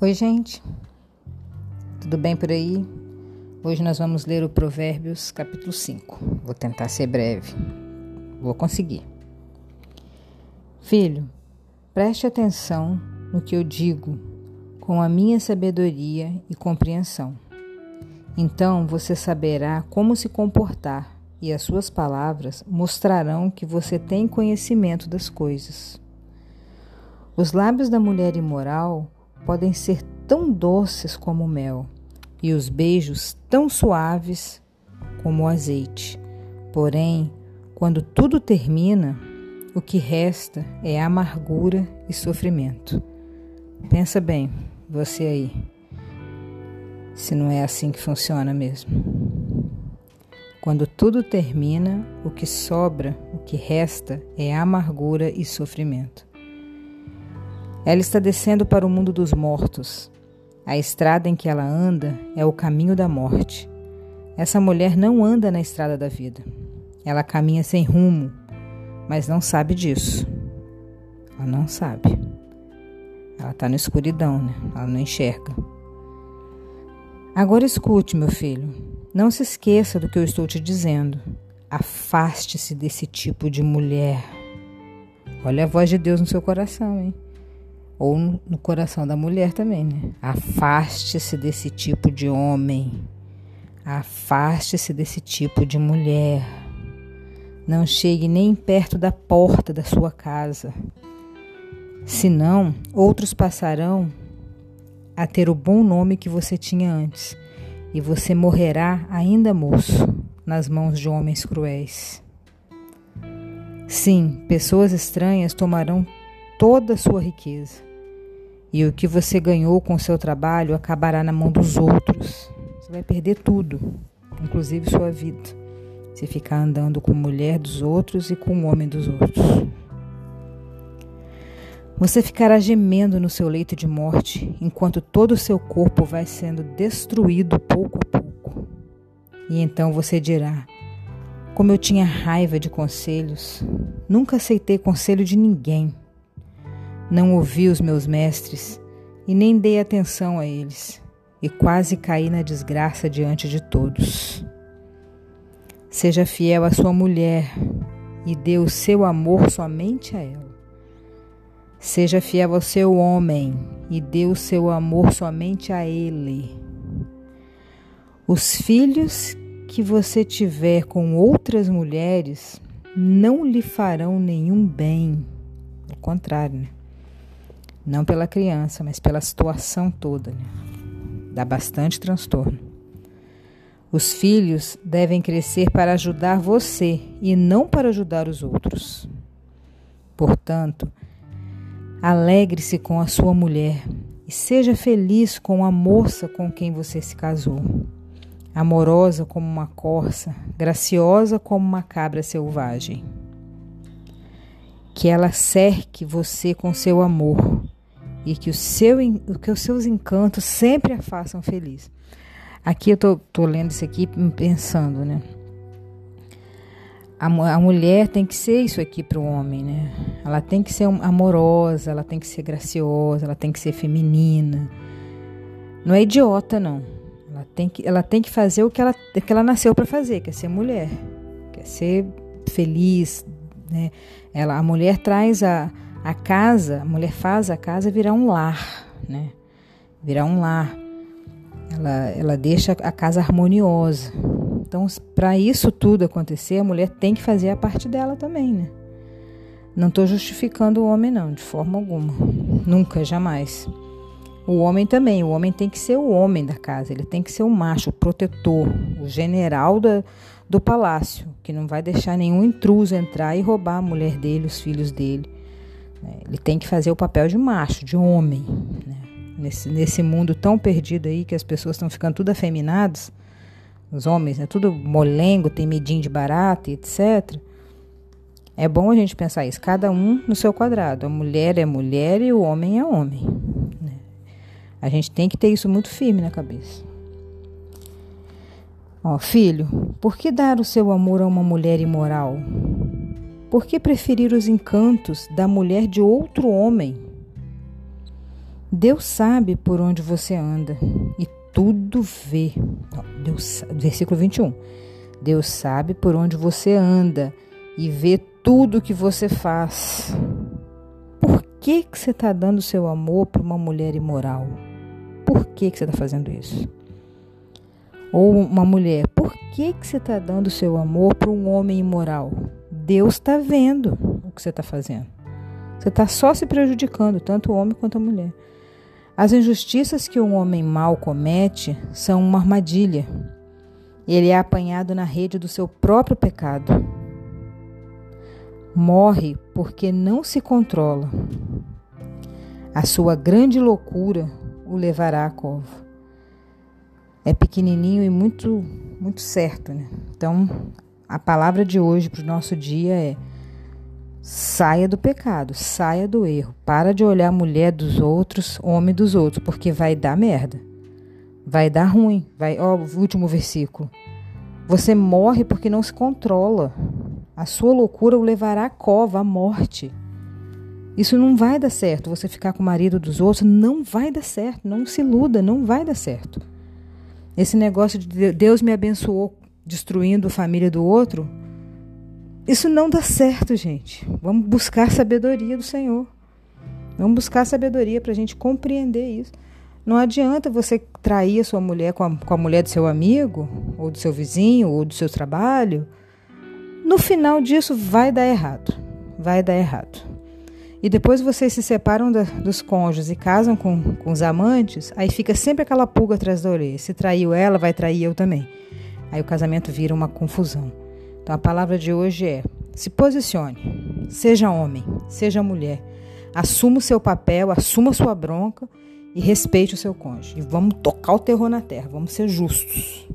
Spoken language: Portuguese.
Oi, gente. Tudo bem por aí? Hoje nós vamos ler o Provérbios, capítulo 5. Vou tentar ser breve. Vou conseguir. Filho, preste atenção no que eu digo com a minha sabedoria e compreensão. Então você saberá como se comportar e as suas palavras mostrarão que você tem conhecimento das coisas. Os lábios da mulher imoral podem ser tão doces como o mel e os beijos tão suaves como o azeite. Porém, quando tudo termina, o que resta é amargura e sofrimento. Pensa bem, você aí, se não é assim que funciona mesmo. Quando tudo termina, o que sobra, o que resta é amargura e sofrimento. Ela está descendo para o mundo dos mortos. A estrada em que ela anda é o caminho da morte. Essa mulher não anda na estrada da vida. Ela caminha sem rumo, mas não sabe disso. Ela não sabe. Ela está na escuridão, né? Ela não enxerga. Agora escute, meu filho. Não se esqueça do que eu estou te dizendo. Afaste-se desse tipo de mulher. Olha a voz de Deus no seu coração, hein? Ou no coração da mulher também, né? Afaste-se desse tipo de homem. Afaste-se desse tipo de mulher. Não chegue nem perto da porta da sua casa. Senão, outros passarão a ter o bom nome que você tinha antes, e você morrerá ainda moço nas mãos de homens cruéis. Sim, pessoas estranhas tomarão toda a sua riqueza e o que você ganhou com o seu trabalho acabará na mão dos outros. Você vai perder tudo, inclusive sua vida, se ficar andando com mulher dos outros e com o homem dos outros. Você ficará gemendo no seu leito de morte, enquanto todo o seu corpo vai sendo destruído pouco a pouco. E então você dirá: Como eu tinha raiva de conselhos, nunca aceitei conselho de ninguém. Não ouvi os meus mestres e nem dei atenção a eles, e quase caí na desgraça diante de todos. Seja fiel à sua mulher e dê o seu amor somente a ela. Seja fiel ao seu homem e dê o seu amor somente a ele. Os filhos que você tiver com outras mulheres não lhe farão nenhum bem. Ao contrário, né? Não pela criança, mas pela situação toda. Né? Dá bastante transtorno. Os filhos devem crescer para ajudar você e não para ajudar os outros. Portanto, alegre-se com a sua mulher e seja feliz com a moça com quem você se casou. Amorosa como uma corça, graciosa como uma cabra selvagem. Que ela cerque você com seu amor e que, o seu, que os seus encantos sempre a façam feliz. Aqui eu tô, tô lendo isso aqui pensando, né? A, a mulher tem que ser isso aqui para o homem, né? Ela tem que ser amorosa, ela tem que ser graciosa, ela tem que ser feminina. Não é idiota, não. Ela tem que, ela tem que fazer o que ela, que ela nasceu para fazer, que é ser mulher, quer é ser feliz, né? Ela, a mulher traz a, a casa, a mulher faz a casa virar um lar, né? Virar um lar. Ela, ela deixa a casa harmoniosa. Então, para isso tudo acontecer, a mulher tem que fazer a parte dela também, né? Não estou justificando o homem, não, de forma alguma. Nunca, jamais. O homem também. O homem tem que ser o homem da casa. Ele tem que ser o macho, o protetor, o general da, do palácio, que não vai deixar nenhum intruso entrar e roubar a mulher dele, os filhos dele. Né? Ele tem que fazer o papel de macho, de homem. Né? Nesse, nesse mundo tão perdido aí que as pessoas estão ficando tudo afeminadas, os homens, né? tudo molengo, tem medinho de barata, etc. É bom a gente pensar isso, cada um no seu quadrado. A mulher é mulher e o homem é homem. Né? A gente tem que ter isso muito firme na cabeça. Ó, filho, por que dar o seu amor a uma mulher imoral? Por que preferir os encantos da mulher de outro homem? Deus sabe por onde você anda e tudo vê. Deus, versículo 21. Deus sabe por onde você anda e vê tudo que você faz. Por que, que você está dando seu amor para uma mulher imoral? Por que, que você está fazendo isso? Ou uma mulher, por que, que você está dando seu amor para um homem imoral? Deus está vendo o que você está fazendo. Você está só se prejudicando, tanto o homem quanto a mulher. As injustiças que um homem mau comete são uma armadilha. Ele é apanhado na rede do seu próprio pecado. Morre porque não se controla. A sua grande loucura o levará à cova é pequenininho e muito, muito certo. Né? Então, a palavra de hoje para o nosso dia é: saia do pecado, saia do erro. Para de olhar a mulher dos outros, homem dos outros, porque vai dar merda. Vai dar ruim. Vai, ó, o último versículo. Você morre porque não se controla. A sua loucura o levará à cova, à morte. Isso não vai dar certo. Você ficar com o marido dos outros não vai dar certo. Não se iluda, não vai dar certo. Esse negócio de Deus me abençoou destruindo a família do outro, isso não dá certo, gente. Vamos buscar sabedoria do Senhor. Vamos buscar sabedoria para a gente compreender isso. Não adianta você trair a sua mulher com a, com a mulher do seu amigo, ou do seu vizinho, ou do seu trabalho. No final disso, vai dar errado. Vai dar errado e depois vocês se separam da, dos cônjuges e casam com, com os amantes, aí fica sempre aquela pulga atrás da orelha. Se traiu ela, vai trair eu também. Aí o casamento vira uma confusão. Então a palavra de hoje é: se posicione, seja homem, seja mulher, assuma o seu papel, assuma a sua bronca e respeite o seu cônjuge. E vamos tocar o terror na terra, vamos ser justos.